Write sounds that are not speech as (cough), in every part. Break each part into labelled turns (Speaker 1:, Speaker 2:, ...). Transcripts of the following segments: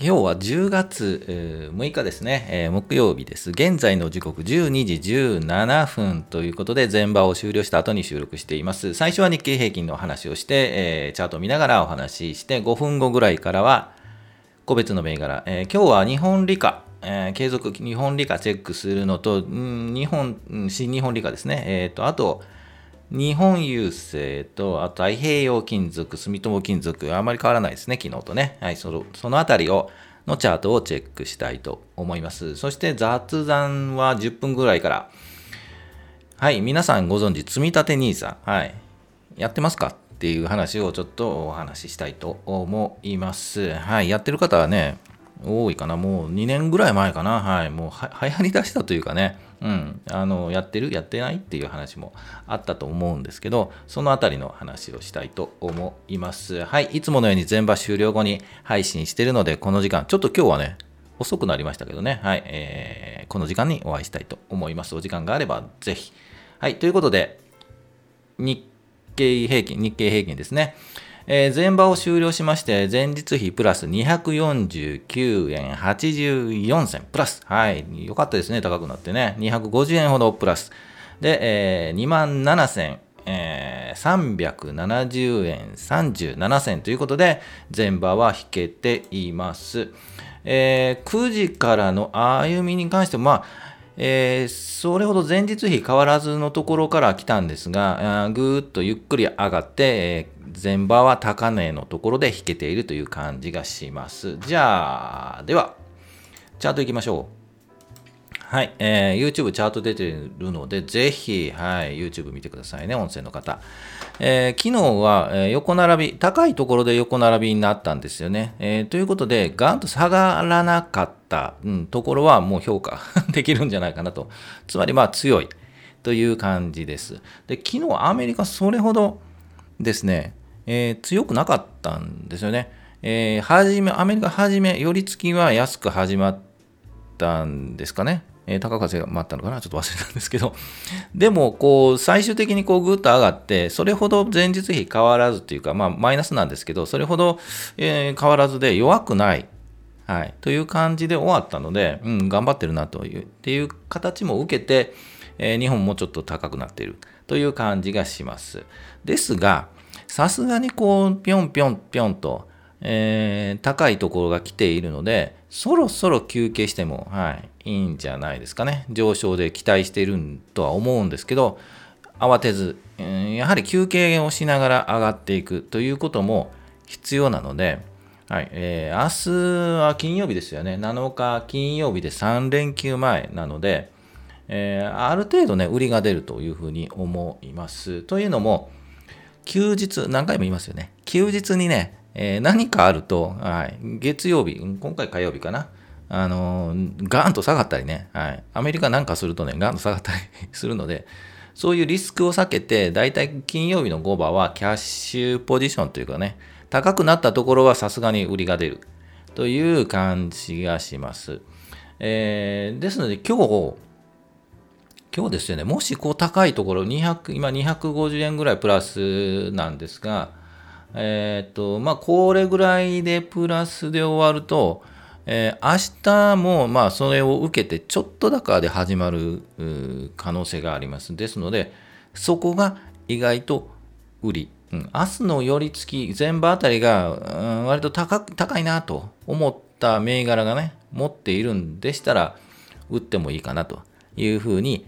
Speaker 1: 今日は10月6日ですね、えー、木曜日です。現在の時刻12時17分ということで、前場を終了した後に収録しています。最初は日経平均の話をして、えー、チャートを見ながらお話しして、5分後ぐらいからは個別の銘柄、えー、今日は日本理科、えー、継続日本理科チェックするのと、日本、新日本理科ですね、えっ、と、あと、日本郵政と、あと太平洋金属、住友金属、あまり変わらないですね、昨日とね。はい、そのそのあたりを、のチャートをチェックしたいと思います。そして雑談は10分ぐらいから、はい、皆さんご存知、積立 NISA、はい、やってますか？っていう話をちょっとお話ししたいと思います。はい、やってる方はね、多いかな、もう2年ぐらい前かな、はい、もうは流行りだしたというかね、うん、あのやってるやってないっていう話もあったと思うんですけどそのあたりの話をしたいと思います。はいいつものように全場終了後に配信してるのでこの時間ちょっと今日はね遅くなりましたけどね。はい、えー、この時間にお会いしたいと思います。お時間があればぜひ。はいということで日経平均日経平均ですね。えー、前場を終了しまして、前日比プラス249円84銭プラス。はい。よかったですね。高くなってね。250円ほどプラス。で、えー、2万7000えー、370円37銭ということで、前場は引けています。えー、9時からの歩みに関しても、まあ、えー、それほど前日比変わらずのところから来たんですが、ぐーっとゆっくり上がって、えー、前場は高値のところで引けているという感じがします。じゃあ、では、チャートいきましょう。はい、えー、YouTube チャート出てるので、ぜひ、はい、YouTube 見てくださいね、音声の方。えー、昨日は、えー、横並び、高いところで横並びになったんですよね。えー、ということで、ガンと下がらなかった、うん、ところはもう評価 (laughs) できるんじゃないかなと。つまり、まあ、強いという感じです。で、昨日アメリカそれほどですね、えー強くなかったんですよね。えー、はじめ、アメリカはじめ、寄り付きは安く始まったんですかね。えー、高風があったのかなちょっと忘れたんですけど、でも、こう、最終的にこう、ぐっと上がって、それほど前日比変わらずというか、まあ、マイナスなんですけど、それほど、えー、変わらずで弱くない、はい、という感じで終わったので、うん、頑張ってるなという、っていう形も受けて、えー、日本もちょっと高くなっている。という感じがします。ですが、さすがにこう、ぴょんぴょんぴょんと、えー、高いところが来ているので、そろそろ休憩しても、はい、いいんじゃないですかね。上昇で期待しているとは思うんですけど、慌てず、やはり休憩をしながら上がっていくということも必要なので、はいえー、明日は金曜日ですよね。7日金曜日で3連休前なので、えー、ある程度ね、売りが出るというふうに思います。というのも、休日、何回も言いますよね。休日にね、えー、何かあると、はい、月曜日、今回火曜日かな、あのー、ガーンと下がったりね、はい、アメリカなんかするとね、ガーンと下がったり (laughs) するので、そういうリスクを避けて、だいたい金曜日の5番はキャッシュポジションというかね、高くなったところはさすがに売りが出る。という感じがします。えー、ですので今日、今日ですよね、もしこう高いところ、200今250円ぐらいプラスなんですが、えっ、と、まあ、これぐらいでプラスで終わると、えー、明日もまあそれを受けてちょっと高で始まる可能性があります。ですので、そこが意外と売り。うん、明日の寄り付き、全部あたりが、うん、割と高高いなと思った銘柄がね、持っているんでしたら、売ってもいいかなというふうに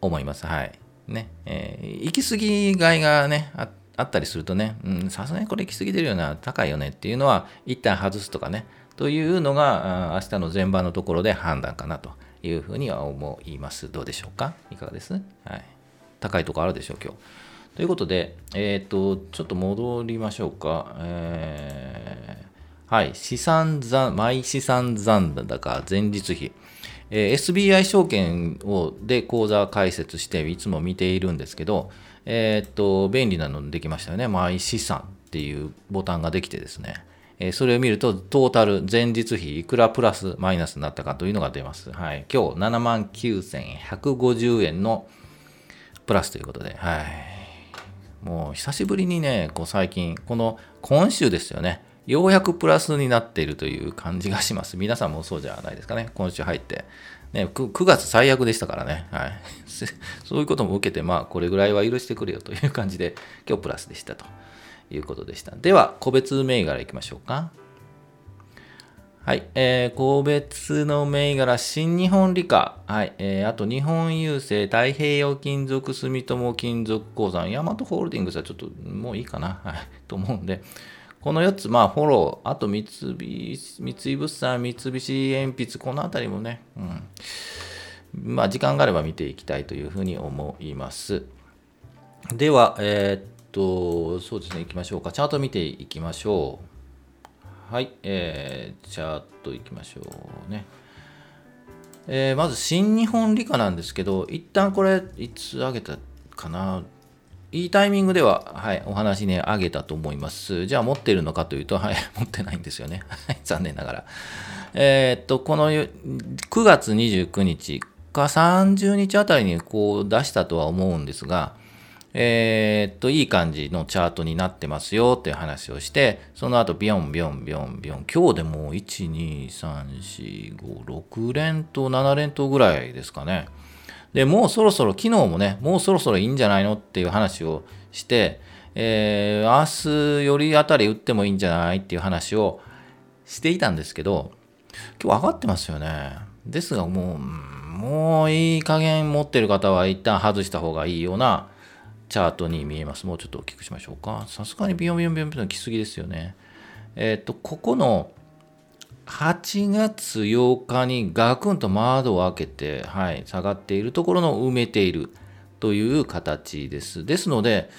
Speaker 1: 思います。はい。ね。えー、行き過ぎ買いがね、ああったりするとね、さすがにこれ行き過ぎてるような高いよねっていうのは、一旦外すとかね、というのが、明日の前場のところで判断かなというふうには思います。どうでしょうか？いかがです？はい。高いとこあるでしょう、今日。ということで、えっ、ー、と、ちょっと戻りましょうか。えー、はい、資産残、毎資産残高、前日比。えー、SBI 証券をで口座開設していつも見ているんですけど、えー、っと、便利なのできましたよね。マイ資産っていうボタンができてですね。えそれを見ると、トータル、前日比いくらプラスマイナスになったかというのが出ます。はい。今日、79,150円のプラスということで、はい。もう、久しぶりにね、こう最近、この今週ですよね。ようやくプラスになっているという感じがします。皆さんもそうじゃないですかね。今週入って。ね、9, 9月最悪でしたからね。はい。(laughs) そういうことも受けて、まあ、これぐらいは許してくれよという感じで、今日プラスでしたということでした。では、個別銘柄いきましょうか。はい、えー、個別の銘柄、新日本理科、はい、えー、あと日本郵政、太平洋金属、住友金属鉱山、ヤマトホールディングスはちょっともういいかな、はい、と思うんで、この4つ、まあ、フォロー、あと三菱、三井物産、三菱鉛筆、このあたりもね、うん。まあ、時間があれば見ていきたいというふうに思います。では、えー、っと、そうですね、行きましょうか。チャート見ていきましょう。はい、えー、チャートいきましょうね。えー、まず、新日本理科なんですけど、一旦これ、いつ上げたかな？いいタイミングでは、はい、お話ね、あげたと思います。じゃあ持ってるのかというと、はい、(laughs) 持ってないんですよね。残念ながら。えー、っと、この9月29日か30日あたりにこう出したとは思うんですが、えー、っと、いい感じのチャートになってますよっていう話をして、その後、ビョンビョンビョンビョン、今日でもう1、2、3、4、5、6連投、7連投ぐらいですかね。で、もうそろそろ、昨日もね、もうそろそろいいんじゃないのっていう話をして、えー、明日よりあたり打ってもいいんじゃないっていう話をしていたんですけど、今日上がってますよね。ですがもう、もういい加減持ってる方は一旦外した方がいいようなチャートに見えます。もうちょっと大きくしましょうか。さすがにビヨンビヨンビヨンビヨン来すぎですよね。えっ、と、ここの8月8日にガクンと窓を開けて、はい、下がっているところの埋めているという形です。ですので、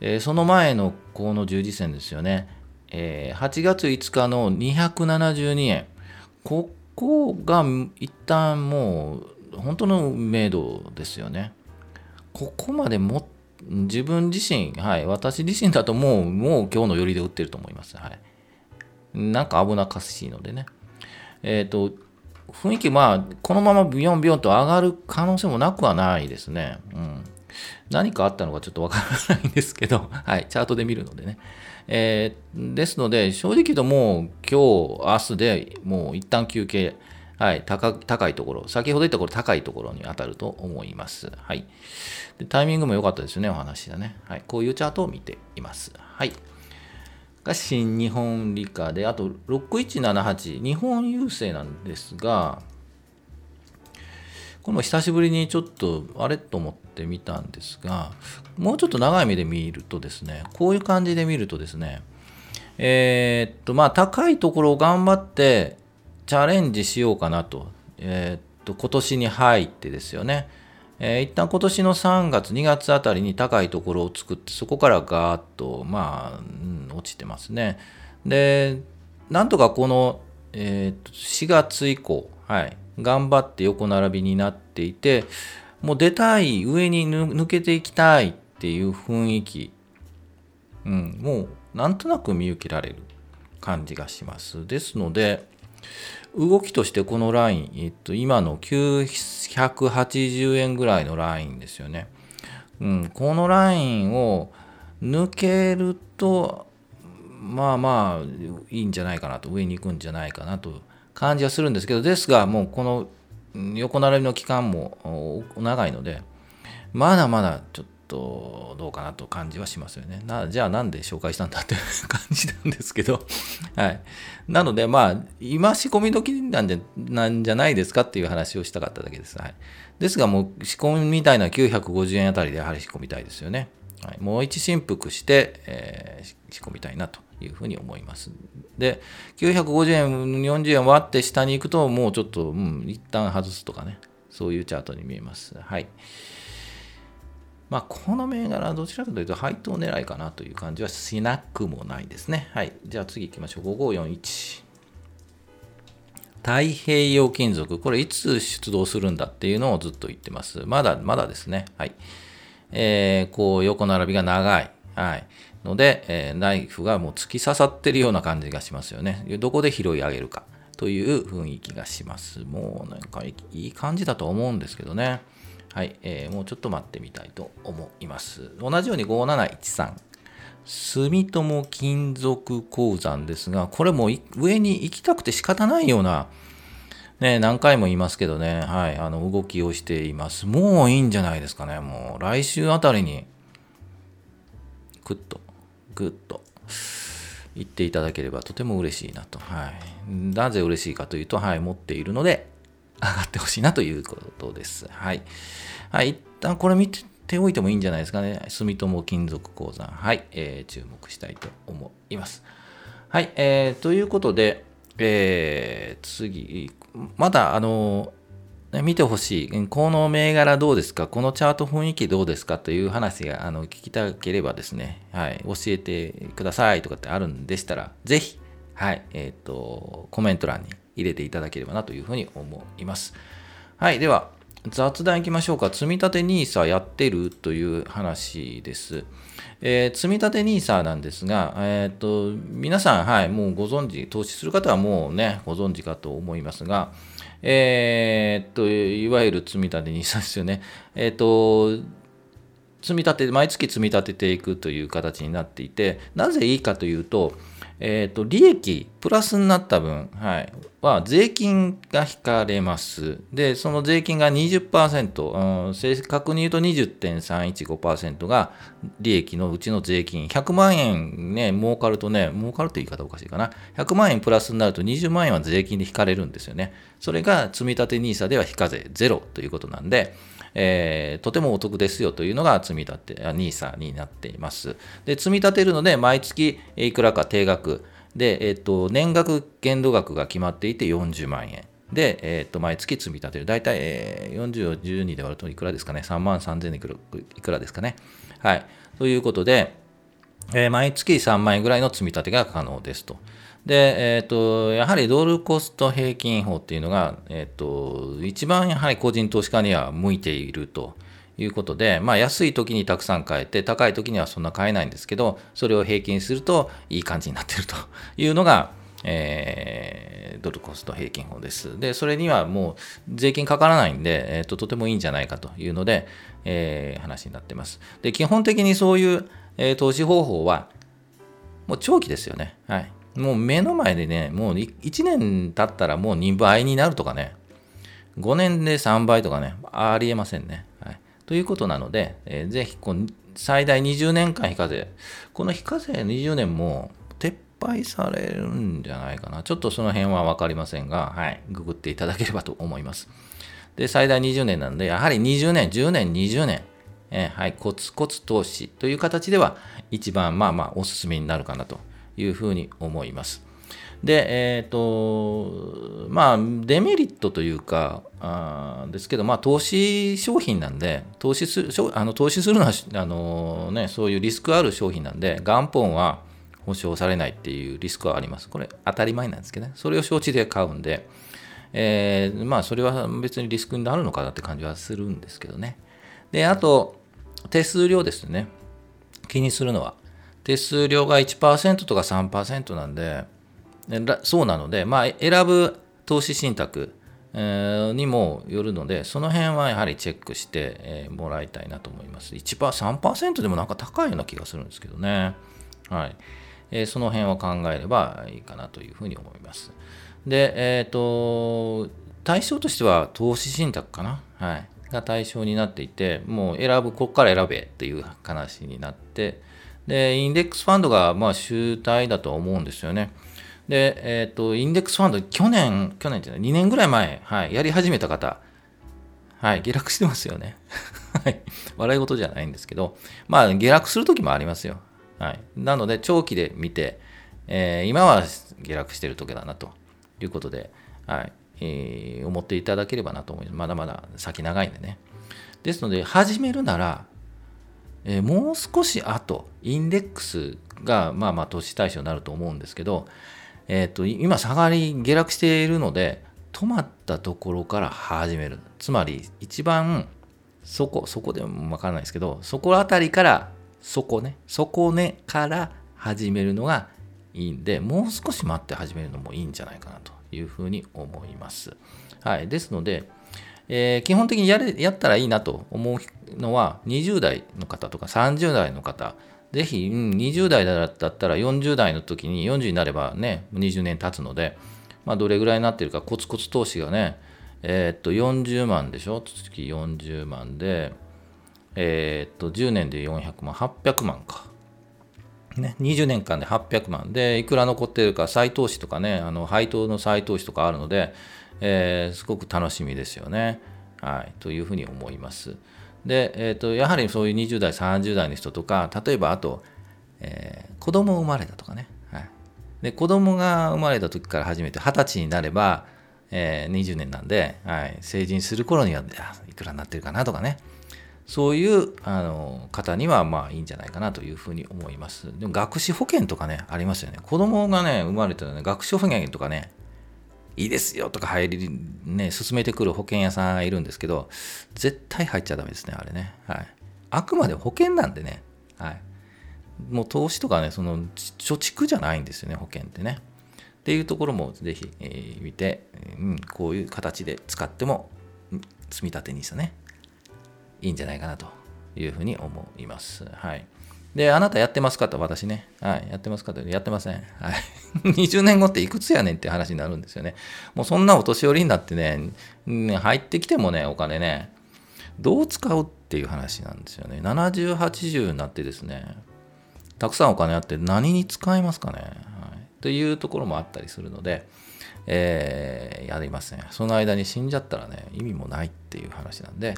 Speaker 1: えー、その前のこの十字線ですよね、えー、8月5日の272円、ここが一旦もう本当の明度ですよね。ここまでも自分自身、はい、私自身だともう、もう今日の寄りで売ってると思います。はい。なんか危なっかしいのでね。えっ、ー、と、雰囲気、まあ、このままビヨンビヨンと上がる可能性もなくはないですね。うん。何かあったのかちょっとわからないんですけど、(laughs) はい、チャートで見るのでね。えー、ですので、正直言うともう今日、明日でもう一旦休憩、はい、高高いところ、先ほど言ったこれ高いところに当たると思います。はい。でタイミングも良かったですよね、お話だね。はい。こういうチャートを見ています。はい。が新日本理科で、あと6178、日本郵政なんですが、この久しぶりにちょっとあれと思ってみたんですが、もうちょっと長い目で見るとですね、こういう感じで見るとですね、えー、っと、まあ、高いところを頑張ってチャレンジしようかなと、えー、っと、今年に入ってですよね。えー、一旦今年の3月、2月あたりに高いところを作って、そこからガーッと、まあ、うん、落ちてますね。で、なんとかこの、えー、4月以降、はい、頑張って横並びになっていて、もう出たい、上に抜けていきたいっていう雰囲気、うん、もうなんとなく見受けられる感じがします。ですので、動きとしてこのライン、えっと、今の980円ぐらいのラインですよね。うん、このラインを抜けると、まあまあいいんじゃないかなと、上に行くんじゃないかなと感じはするんですけど、ですが、もうこの横並びの期間も長いので、まだまだちょっととどうかなと感じはしますよね。なじゃあなんで紹介したんだっていう感じなんですけど、(laughs) はい。なのでまあ、今仕込み時なんじゃなんじゃないですかっていう話をしたかっただけです。はい。ですがもう仕込みみたいな950円あたりでやはり仕込みたいですよね。はい、もう一振幅して、えー、仕込みたいなというふうに思います。で、950円、40円割って下に行くと、もうちょっと、うん、一旦外すとかね、そういうチャートに見えます。はい。まあ、この銘柄はどちらかというと配当狙いかなという感じはしなくもないですね。はい。じゃあ次行きましょう。5541。太平洋金属。これいつ出動するんだっていうのをずっと言ってます。まだ、まだですね。はい。えー、こう横並びが長い。はい。ので、えー、ナイフがもう突き刺さってるような感じがしますよね。どこで拾い上げるかという雰囲気がします。もうなんかいい感じだと思うんですけどね。はい、えー、もうちょっと待ってみたいと思います。同じように5713。住友金属鉱山ですが、これも上に行きたくて仕方ないような、ね、何回も言いますけどね、はい、あの動きをしています。もういいんじゃないですかね、もう来週あたりに、ぐっと、ぐっと、言っていただければとても嬉しいなと。はい。なぜ嬉しいかというと、はい、持っているので、上がってほしいなということです。はい。はい、一旦これ見ておいてもいいんじゃないですかね。住友金属鉱山。はい、えー、注目したいと思います。はい、えー、ということで、えー、次、まだ、あの、見てほしい。この銘柄どうですか？このチャート雰囲気どうですか？という話があの聞きたければですね、はい、教えてくださいとかってあるんでしたら、ぜひ、はい、えっ、ー、と、コメント欄に入れていただければなというふうに思います。はい、では、雑談いきましょうか。積立 NISA やってるという話です。えー、積立 NISA なんですが、えっ、ー、と、皆さん、はい、もうご存知、投資する方はもうね、ご存知かと思いますが、えー、と、いわゆる積立 NISA ですよね。えっと、積み立て、毎月積み立てていくという形になっていて、なぜいいかというと、えっ、ー、と、利益、プラスになった分、はい、は税金が引かれます。で、その税金が20%、うん、正確に言うと20.315%が利益のうちの税金。100万円ね、儲かるとね、儲かるという言い方おかしいかな。100万円プラスになると20万円は税金で引かれるんですよね。それが積立 NISA では非課税ゼロということなんで、えー、とてもお得ですよというのが積み立て、NISA になっています。で、積み立てるので、毎月いくらか定額で、えっ、ー、と、年額限度額が決まっていて40万円。で、えっ、ー、と、毎月積み立てる。大体、えー、40を12で割るといくらですかね。3万3000いくらいくらですかね。はい。ということで、えー、毎月3万円ぐらいの積み立てが可能ですと。で、えっ、ー、と、やはりドルコスト平均法っていうのが、えっ、ー、と、一番やはり個人投資家には向いているということで、まあ、安い時にたくさん買えて、高い時にはそんな買えないんですけど、それを平均するといい感じになっていると (laughs) いうのが、えー、ドルコスト平均法です。で、それにはもう税金かからないんで、えーと、とてもいいんじゃないかというので、えー、話になってます。で、基本的にそういう、えー、投資方法は、もう長期ですよね。はい。もう目の前でね、もう1年経ったらもう2倍になるとかね、5年で3倍とかね、ありえませんね。はい、ということなので、えー、ぜひこう最大20年間非課税、この非課税20年も撤廃されるんじゃないかな。ちょっとその辺は分かりませんが、はい、ググっていただければと思います。で、最大20年なので、やはり20年、10年、20年、えー、はい、コツコツ投資という形では一番まあまあおすすめになるかなというふうに思います。で、えっ、ー、と、まあ、デメリットというか、あですけど、まあ、投資商品なんで、投資するあの投資するのはあの、ね、そういうリスクある商品なんで、元本は保証されないっていうリスクはあります。これ、当たり前なんですけどね、それを承知で買うんで、えー、まあ、それは別にリスクになるのかなって感じはするんですけどね。で、あと、手数料ですね。気にするのは。手数料が1%とか3%なんで、そうなので、まあ、選ぶ投資信託にもよるので、その辺はやはりチェックしてもらいたいなと思います。1%、3%でもなんか高いような気がするんですけどね。はい。えその辺を考えればいいかなというふうに思います。で、えっ、ー、と、対象としては投資信託かな。はい。が対象になっていて、もう選ぶ、ここから選べっていう話になって、で、インデックスファンドがまあ主体だと思うんですよね。で、えっ、ー、と、インデックスファンド、去年、去年っていうのは2年ぐらい前、はい、やり始めた方、はい、下落してますよね。(laughs) はい、笑い事じゃないんですけど、まあ、下落するときもありますよ。はい。なので、長期で見て、えー、今は下落してる時だなということで、はい、えー、思っていただければなと思います。まだまだ先長いんでね。ですので、始めるなら、えー、もう少し後、インデックスが、まあまあ投資対象になると思うんですけど、え、ー、と、今下がり、下落しているので、止まったところから始める。つまり、一番、そこ、そこでもわからないですけど、そこあたりから、そこね、そこねから始めるのがいいんで、もう少し待って始めるのもいいんじゃないかなというふうに思います。はい。ですので、えー、基本的にやれやったらいいなと思うのは20代の方とか30代の方ぜひ、うん、20代だったら40代の時に40になればね、20年経つので、まあ、どれぐらいになってるか、コツコツ投資がね、えー、っと、40万でしょ？月40万で、えー、っと、10年で400万、800万か。ね、20年間で800万で、いくら残ってるか、再投資とかね、あの配当の再投資とかあるので、えー、すごく楽しみですよね。はい、というふうに思います。で、えーと、やはりそういう20代、30代の人とか、例えばあと、えー、子供生まれたとかね、はい、で子供が生まれた時から始めて20歳になれば、えー、20年なんで、はい、成人する頃にはいくらになってるかなとかね、そういうあの方にはまあいいんじゃないかなというふうに思います。でも学資保険とかね、ありますよね。子供がね、生まれたらね、学資保険とかね、いいですよとか入り、ね、進めてくる保険屋さんいるんですけど、絶対入っちゃダメですね、あれね。はい。あくまで保険なんでね。はい。もう投資とかね、その貯蓄じゃないんですよね、保険ってね。っていうところもぜひ、えー、見て、うん、こういう形で使っても、積み立て NISA ね、いいんじゃないかなというふうに思います。はい。で、あなたやってますかと、私ね。はい、やってますかと、やってません。はい。(laughs) 20年後っていくつやねんって話になるんですよね。もうそんなお年寄りになってね、入ってきてもね、お金ね、どう使うっていう話なんですよね。70、80になってですね、たくさんお金あって何に使いますかね。はい、というところもあったりするので、えー、やりません。その間に死んじゃったらね、意味もないっていう話なんで、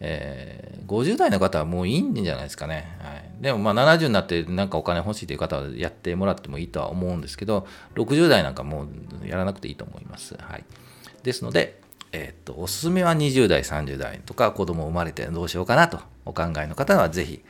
Speaker 1: えー、50代の方はもういいんじゃないですかね。はい、でもまあ70になってなんかお金欲しいという方はやってもらってもいいとは思うんですけど、60代なんかもうやらなくていいと思います。はい、ですので、えー、っと、おすすめは20代、30代とか子供生まれてどうしようかなとお考えの方はぜひ、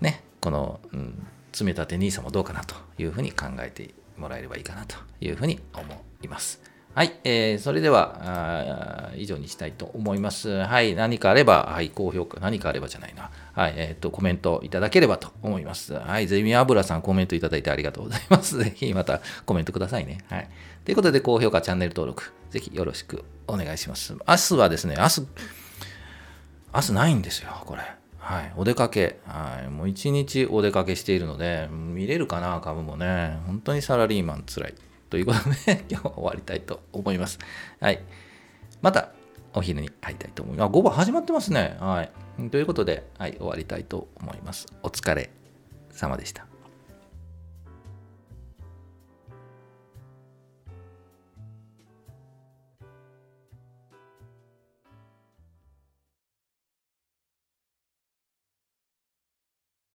Speaker 1: ね、この、うん、積み立て NISA もどうかなというふうに考えてもらえればいいかなというふうに思います。はい、えー、それでは以上にしたいと思います。はい、何かあれば、はい、高評価、何かあればじゃないな。はい、えっ、ー、と、コメントいただければと思います。はい、ゼミ油さんコメントいただいてありがとうございます。(laughs) ぜひまたコメントくださいね。はい。ということで、高評価、チャンネル登録、ぜひよろしくお願いします。明日はですね、明日、明日ないんですよ、これ。はい、お出かけ、はい、もう一日お出かけしているので、見れるかな、株もね。本当にサラリーマンつらい。ということで、今日は終わりたいと思います。はい。また、お昼に会いたいと思います。あ、午後始まってますね。はい。ということで、はい、終わりたいと思います。お疲れ様でした。